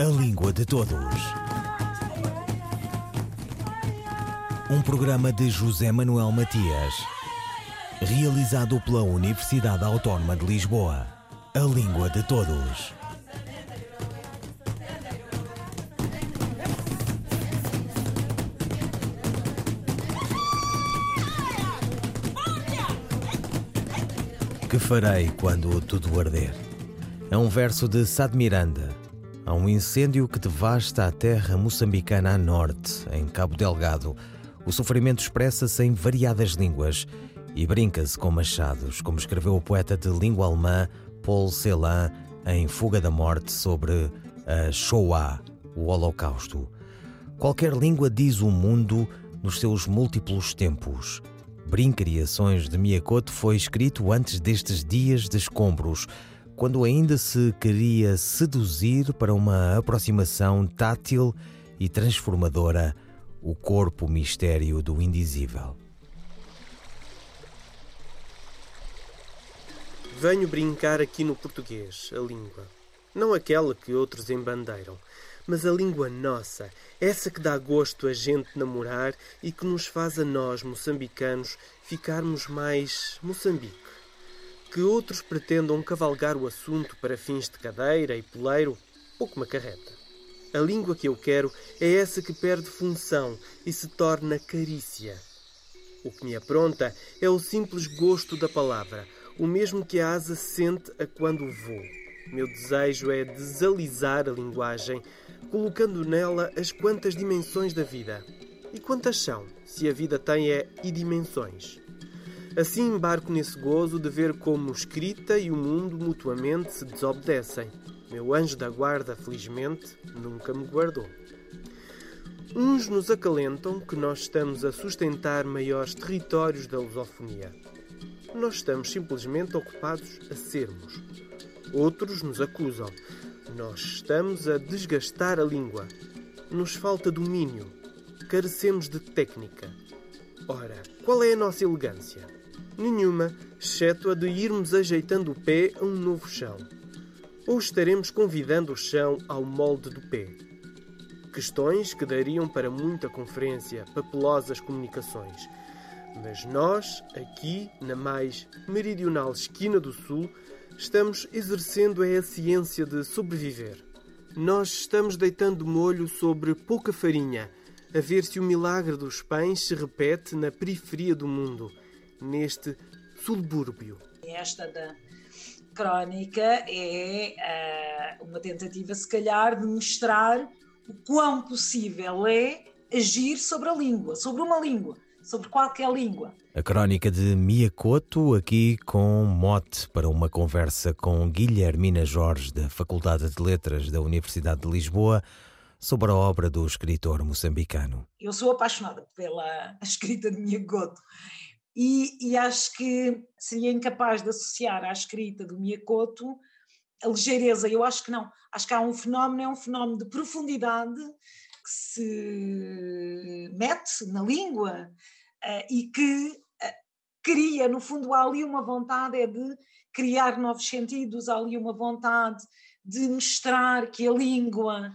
A Língua de Todos. Um programa de José Manuel Matias, realizado pela Universidade Autónoma de Lisboa. A Língua de Todos. Que farei quando tudo arder? É um verso de Sá de Miranda. Há um incêndio que devasta a terra moçambicana a norte, em Cabo Delgado. O sofrimento expressa-se em variadas línguas e brinca-se com machados, como escreveu o poeta de língua alemã Paul Celan em Fuga da Morte sobre a Shoah, o Holocausto. Qualquer língua diz o mundo nos seus múltiplos tempos. Brincriações de Miyakoto foi escrito antes destes dias de escombros, quando ainda se queria seduzir para uma aproximação tátil e transformadora o corpo mistério do indizível. Venho brincar aqui no português, a língua. Não aquela que outros embandeiram, mas a língua nossa, essa que dá gosto a gente namorar e que nos faz a nós, moçambicanos, ficarmos mais Moçambique. Que outros pretendam cavalgar o assunto para fins de cadeira e poleiro, pouco me acarreta. A língua que eu quero é essa que perde função e se torna carícia. O que me apronta é o simples gosto da palavra, o mesmo que a asa sente a quando voa. Meu desejo é desalizar a linguagem, colocando nela as quantas dimensões da vida. E quantas são, se a vida tem é e dimensões? Assim embarco nesse gozo de ver como escrita e o mundo mutuamente se desobedecem. Meu anjo da guarda, felizmente, nunca me guardou. Uns nos acalentam que nós estamos a sustentar maiores territórios da lusofonia. Nós estamos simplesmente ocupados a sermos. Outros nos acusam. Nós estamos a desgastar a língua. Nos falta domínio. Carecemos de técnica. Ora, qual é a nossa elegância? Nenhuma, exceto a de irmos ajeitando o pé a um novo chão. Ou estaremos convidando o chão ao molde do pé? Questões que dariam para muita conferência, papelosas comunicações. Mas nós, aqui na mais meridional esquina do Sul, estamos exercendo a ciência de sobreviver. Nós estamos deitando molho sobre pouca farinha, a ver se o milagre dos pães se repete na periferia do mundo, neste subúrbio. Esta da crónica é uh, uma tentativa, se calhar, de mostrar o quão possível é agir sobre a língua, sobre uma língua sobre qualquer língua. A crónica de Miyakoto, aqui com mote para uma conversa com Guilhermina Jorge, da Faculdade de Letras da Universidade de Lisboa, sobre a obra do escritor moçambicano. Eu sou apaixonada pela escrita de Miyakoto e, e acho que seria incapaz de associar à escrita do Miyakoto a ligeireza. Eu acho que não. Acho que há um fenómeno, é um fenómeno de profundidade que se mete na língua uh, e que uh, cria, no fundo, há ali uma vontade é de criar novos sentidos, há ali uma vontade de mostrar que a língua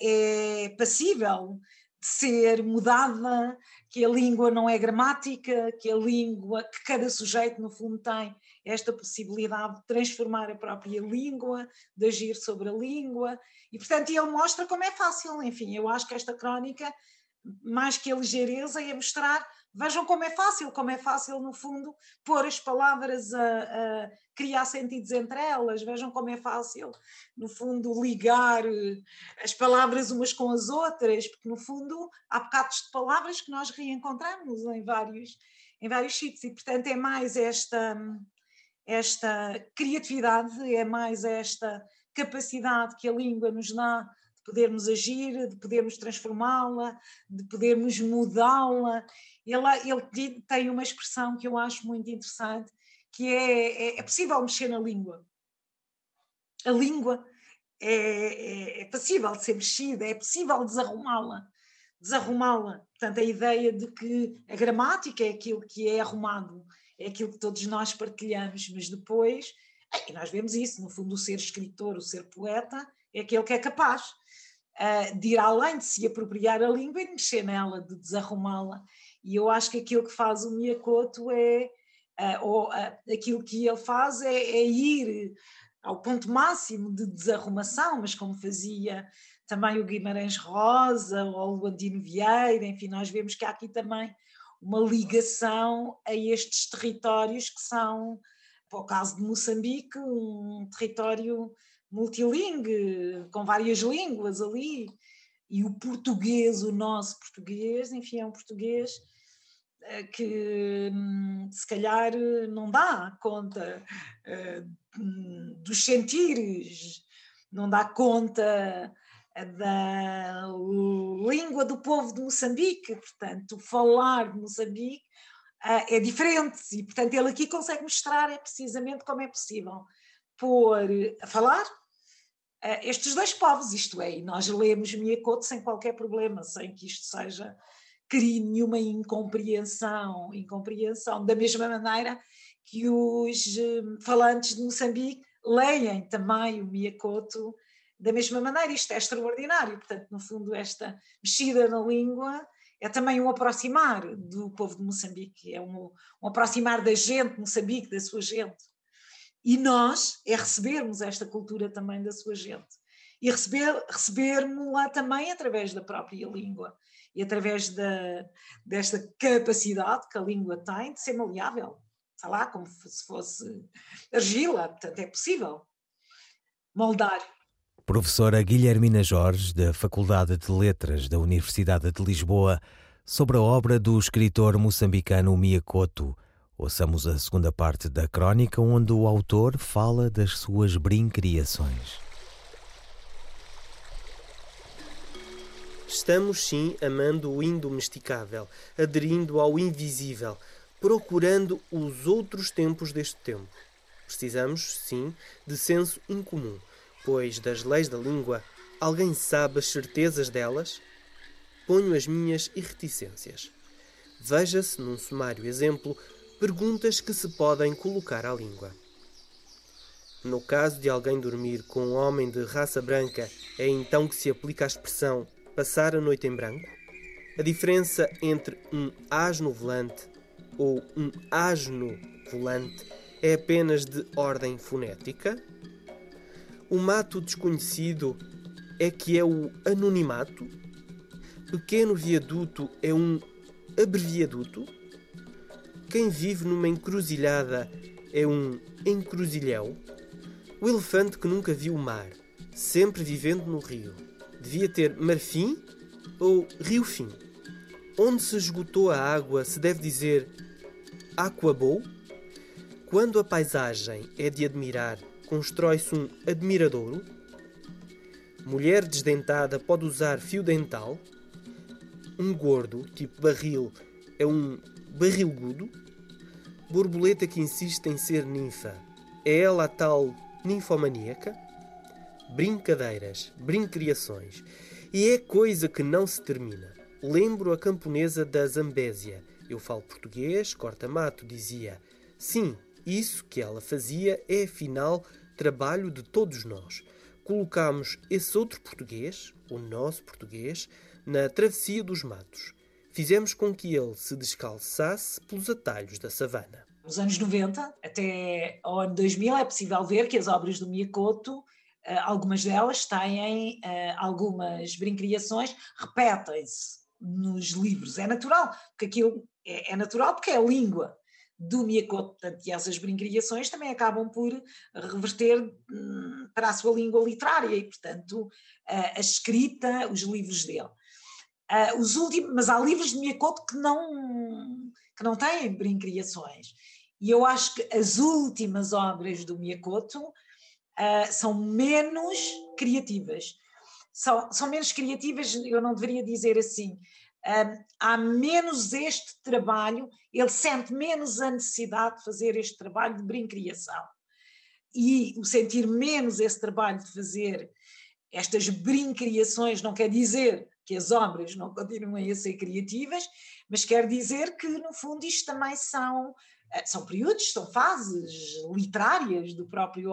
é passível ser mudada, que a língua não é gramática, que a língua, que cada sujeito no fundo tem esta possibilidade de transformar a própria língua, de agir sobre a língua, e portanto ele mostra como é fácil, enfim, eu acho que esta crónica, mais que a ligeireza, é mostrar Vejam como é fácil, como é fácil, no fundo, pôr as palavras a, a, criar sentidos entre elas. Vejam como é fácil, no fundo, ligar eh, as palavras umas com as outras, porque, no fundo, há bocados de palavras que nós reencontramos em vários, em vários sítios, e, portanto, é mais esta, esta criatividade, é mais esta capacidade que a língua nos dá podermos agir, de podermos transformá-la, de podermos mudá-la. Ele, ele tem uma expressão que eu acho muito interessante, que é, é, é possível mexer na língua. A língua é, é, é passível de ser mexida, é possível desarrumá-la. Desarrumá-la. Portanto, a ideia de que a gramática é aquilo que é arrumado, é aquilo que todos nós partilhamos, mas depois E nós vemos isso, no fundo, o ser escritor, o ser poeta, é aquele que é capaz uh, de ir além de se apropriar a língua e de mexer nela, de desarrumá-la. E eu acho que aquilo que faz o Miyakoto é, uh, ou uh, aquilo que ele faz é, é, ir ao ponto máximo de desarrumação, mas como fazia também o Guimarães Rosa ou o Andino Vieira, enfim, nós vemos que há aqui também uma ligação a estes territórios que são, para o caso de Moçambique, um território multilingue, com várias línguas ali, e o português, o nosso português, enfim, é um português eh, que hum, se calhar não dá conta eh, dos sentires, não dá conta da língua do povo de Moçambique, portanto, falar de Moçambique eh, é diferente e, portanto, ele aqui consegue mostrar é precisamente como é possível pôr a falar estes dois povos, isto é, e nós lemos Miyakoto sem qualquer problema, sem que isto seja crie nenhuma incompreensão, incompreensão, da mesma maneira que os falantes de Moçambique leem também o Miyakoto da mesma maneira, isto é extraordinário. Portanto, no fundo, esta mexida na língua é também um aproximar do povo de Moçambique, é um, um aproximar da gente Moçambique, da sua gente. E nós é recebermos esta cultura também da sua gente. E receber, recebermos-la também através da própria língua e através da, desta capacidade que a língua tem de ser maleável. Está lá, como se fosse argila, portanto é possível moldar Professora Guilhermina Jorge, da Faculdade de Letras da Universidade de Lisboa, sobre a obra do escritor moçambicano Miyakoto. Ouçamos a segunda parte da crónica, onde o autor fala das suas brincriações. Estamos sim amando o indomesticável, aderindo ao invisível, procurando os outros tempos deste tempo. Precisamos, sim, de senso incomum pois das leis da língua alguém sabe as certezas delas? Ponho as minhas reticências. Veja-se, num sumário exemplo, perguntas que se podem colocar à língua. No caso de alguém dormir com um homem de raça branca, é então que se aplica a expressão passar a noite em branco? A diferença entre um asno volante ou um asno volante é apenas de ordem fonética? O mato desconhecido é que é o anonimato? Pequeno viaduto é um abreviaduto? Quem vive numa encruzilhada é um encruzilhão? O elefante que nunca viu o mar, sempre vivendo no rio, devia ter marfim ou rio-fim? Onde se esgotou a água se deve dizer aquabou? Quando a paisagem é de admirar, constrói-se um admiradouro? Mulher desdentada pode usar fio dental? Um gordo, tipo barril, é um barrilgudo? Borboleta que insiste em ser ninfa, é ela a tal ninfomaníaca? Brincadeiras, brincriações. E é coisa que não se termina. Lembro a camponesa da Zambésia. Eu falo português, corta-mato, dizia. Sim, isso que ela fazia é, afinal, trabalho de todos nós. Colocamos esse outro português, o nosso português, na travessia dos matos. Fizemos com que ele se descalçasse pelos atalhos da savana. Nos anos 90 até ao ano 2000 é possível ver que as obras do Miyakoto, eh, algumas delas têm eh, algumas brincriações, repetem-se nos livros. É natural, porque aquilo é, é natural porque é a língua do Miyakoto, portanto, e essas brincriações também acabam por reverter hum, para a sua língua literária e, portanto, a, a escrita, os livros dele. Uh, os últimos, mas há livros de Miyakoto que não, que não têm brincriações. E eu acho que as últimas obras do Miyakoto uh, são menos criativas. São, são menos criativas, eu não deveria dizer assim, um, há menos este trabalho, ele sente menos a necessidade de fazer este trabalho de brincriação. E o sentir menos esse trabalho de fazer estas brincriações não quer dizer que as obras não continuem a ser criativas, mas quer dizer que, no fundo, isto também são eh, são períodos, são fases literárias do próprio,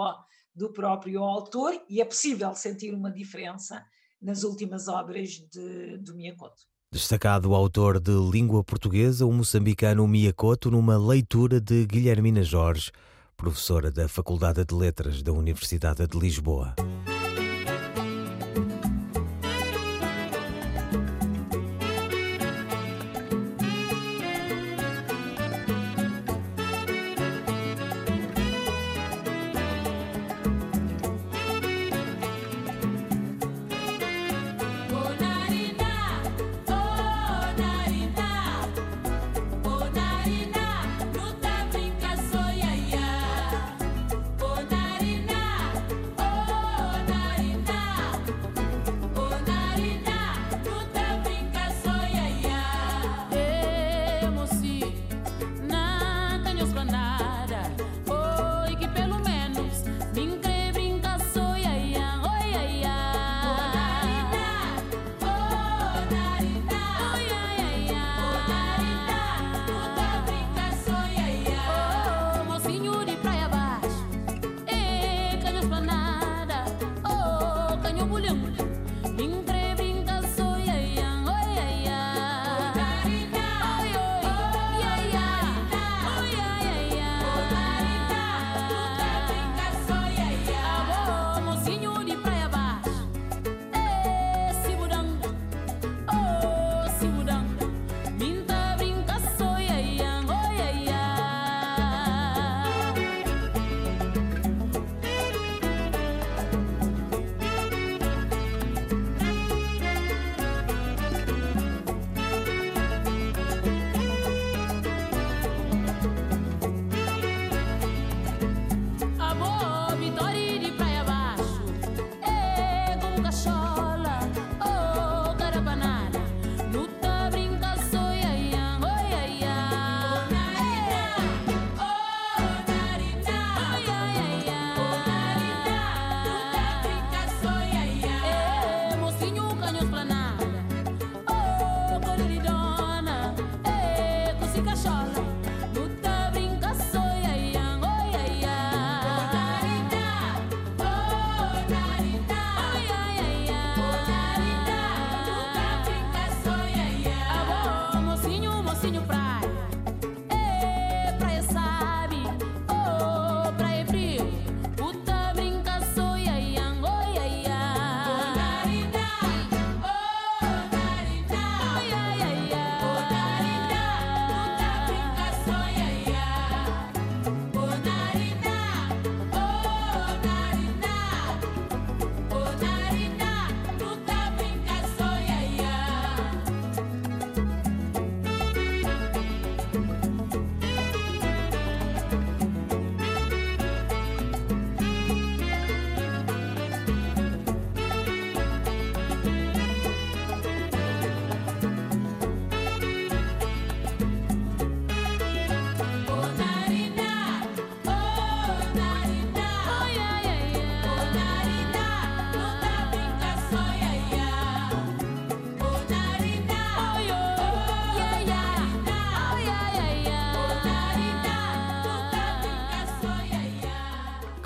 do próprio autor e é possível sentir uma diferença nas últimas obras de, do Miyakoto. Destacado autor de língua portuguesa, o moçambicano Miyakoto, numa leitura de Guilhermina Jorge, professora da Faculdade de Letras da Universidade de Lisboa.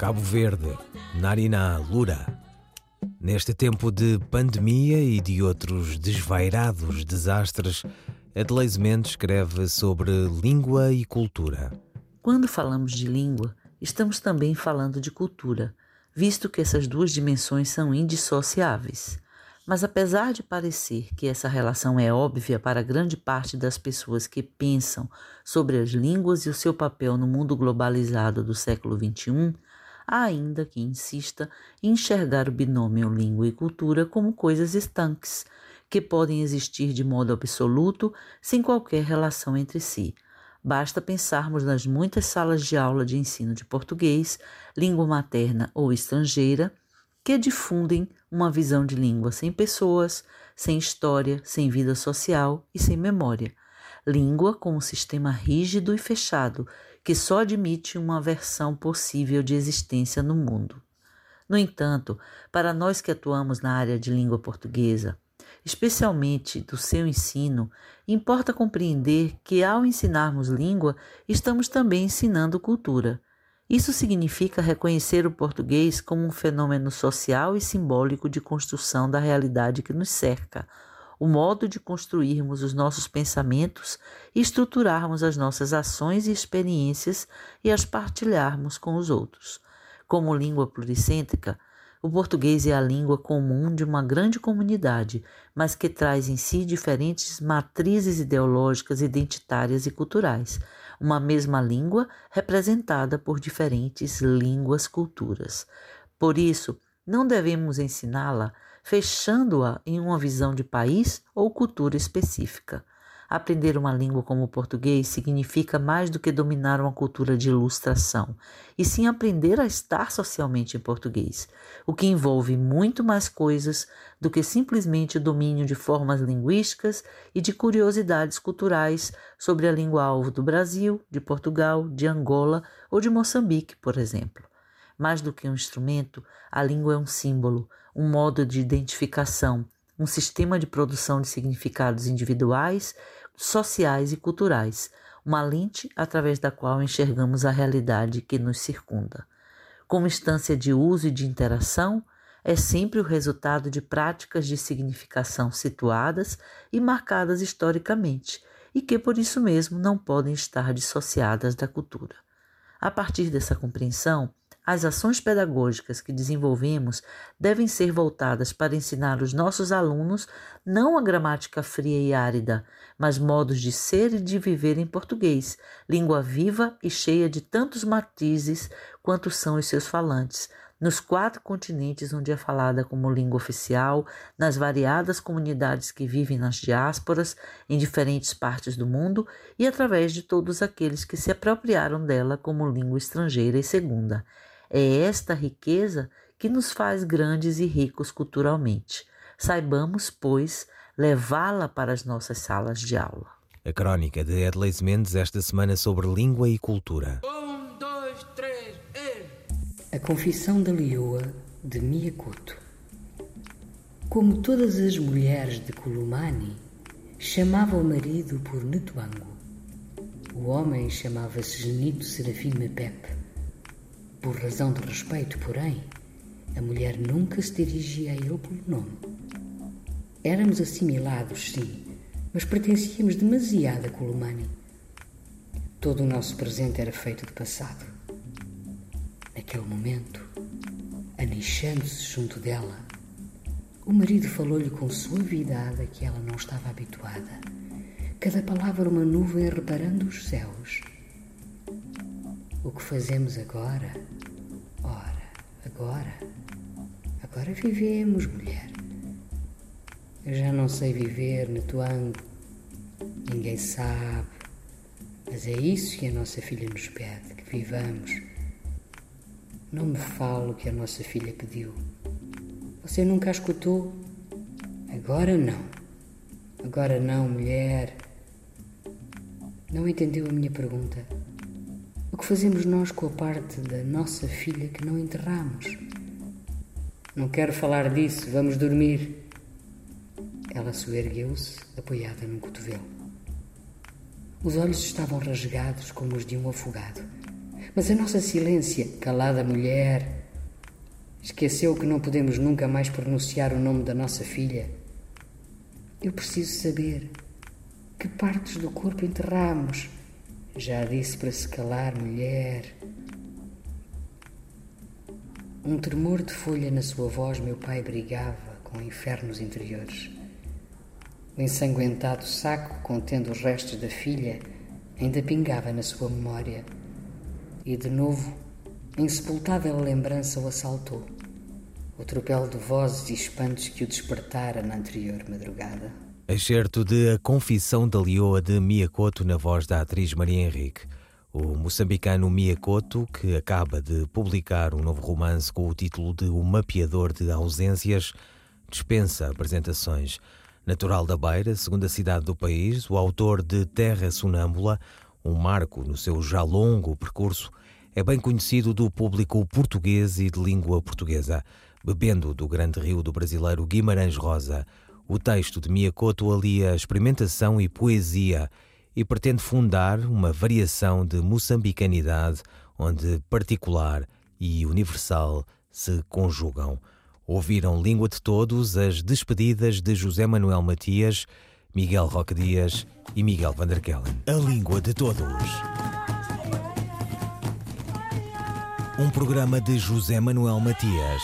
Cabo Verde, Nariná, Lura. Neste tempo de pandemia e de outros desvairados desastres, Adelaide Mendes escreve sobre língua e cultura. Quando falamos de língua, estamos também falando de cultura, visto que essas duas dimensões são indissociáveis. Mas apesar de parecer que essa relação é óbvia para grande parte das pessoas que pensam sobre as línguas e o seu papel no mundo globalizado do século XXI, ainda que insista em enxergar o binômio língua e cultura como coisas estanques, que podem existir de modo absoluto sem qualquer relação entre si. Basta pensarmos nas muitas salas de aula de ensino de português, língua materna ou estrangeira, que difundem uma visão de língua sem pessoas, sem história, sem vida social e sem memória. Língua como um sistema rígido e fechado que só admite uma versão possível de existência no mundo. No entanto, para nós que atuamos na área de língua portuguesa, especialmente do seu ensino, importa compreender que ao ensinarmos língua, estamos também ensinando cultura. Isso significa reconhecer o português como um fenômeno social e simbólico de construção da realidade que nos cerca, o modo de construirmos os nossos pensamentos e estruturarmos as nossas ações e experiências e as partilharmos com os outros. Como língua pluricêntrica, o português é a língua comum de uma grande comunidade, mas que traz em si diferentes matrizes ideológicas, identitárias e culturais. Uma mesma língua representada por diferentes línguas culturas. Por isso, não devemos ensiná-la fechando-a em uma visão de país ou cultura específica. Aprender uma língua como o português significa mais do que dominar uma cultura de ilustração, e sim aprender a estar socialmente em português, o que envolve muito mais coisas do que simplesmente o domínio de formas linguísticas e de curiosidades culturais sobre a língua-alvo do Brasil, de Portugal, de Angola ou de Moçambique, por exemplo. Mais do que um instrumento, a língua é um símbolo, um modo de identificação, um sistema de produção de significados individuais, sociais e culturais, uma lente através da qual enxergamos a realidade que nos circunda. Como instância de uso e de interação, é sempre o resultado de práticas de significação situadas e marcadas historicamente, e que por isso mesmo não podem estar dissociadas da cultura. A partir dessa compreensão, as ações pedagógicas que desenvolvemos devem ser voltadas para ensinar os nossos alunos não a gramática fria e árida, mas modos de ser e de viver em português, língua viva e cheia de tantos matizes quanto são os seus falantes, nos quatro continentes onde é falada como língua oficial, nas variadas comunidades que vivem nas diásporas em diferentes partes do mundo e através de todos aqueles que se apropriaram dela como língua estrangeira e segunda. É esta riqueza que nos faz grandes e ricos culturalmente. Saibamos, pois, levá-la para as nossas salas de aula. A crónica de Edleis Mendes esta semana sobre língua e cultura. Um, dois, três, e... A Confissão da Leoa, de Miyakoto. Como todas as mulheres de Kulumani, chamava o marido por Netuango. O homem chamava-se Genito Serafim Mepepe. Por razão de respeito, porém, a mulher nunca se dirigia a ele pelo nome. Éramos assimilados, sim, mas pertencíamos demasiado a Colomani. Todo o nosso presente era feito de passado. Naquele momento, anixando-se junto dela, o marido falou-lhe com suavidade a que ela não estava habituada. Cada palavra uma nuvem reparando os céus. O que fazemos agora? Ora, agora. Agora vivemos, mulher. Eu já não sei viver no tuango. Ninguém sabe. Mas é isso que a nossa filha nos pede, que vivamos. Não me fale o que a nossa filha pediu. Você nunca a escutou? Agora não. Agora não, mulher. Não entendeu a minha pergunta? O que fazemos nós com a parte da nossa filha que não enterramos? Não quero falar disso, vamos dormir. Ela soergueu-se, apoiada num cotovelo. Os olhos estavam rasgados como os de um afogado. Mas a nossa silência, calada mulher, esqueceu que não podemos nunca mais pronunciar o nome da nossa filha. Eu preciso saber que partes do corpo enterramos já disse para se calar, mulher. Um tremor de folha na sua voz, meu pai brigava com infernos interiores. O ensanguentado saco contendo os restos da filha ainda pingava na sua memória. E de novo, a insepultável lembrança o assaltou. O tropel de vozes e espantos que o despertara na anterior madrugada. Excerto de A Confissão da Leoa de Miyakoto na voz da atriz Maria Henrique. O moçambicano Miyakoto, que acaba de publicar um novo romance com o título de O Mapeador de Ausências, dispensa apresentações. Natural da Beira, segunda cidade do país, o autor de Terra Sonâmbula, um marco no seu já longo percurso, é bem conhecido do público português e de língua portuguesa, bebendo do grande rio do brasileiro Guimarães Rosa, O texto de Miyakoto alia experimentação e poesia e pretende fundar uma variação de moçambicanidade onde particular e universal se conjugam. Ouviram Língua de Todos as despedidas de José Manuel Matias, Miguel Roque Dias e Miguel Vanderkellen. A Língua de Todos. Um programa de José Manuel Matias,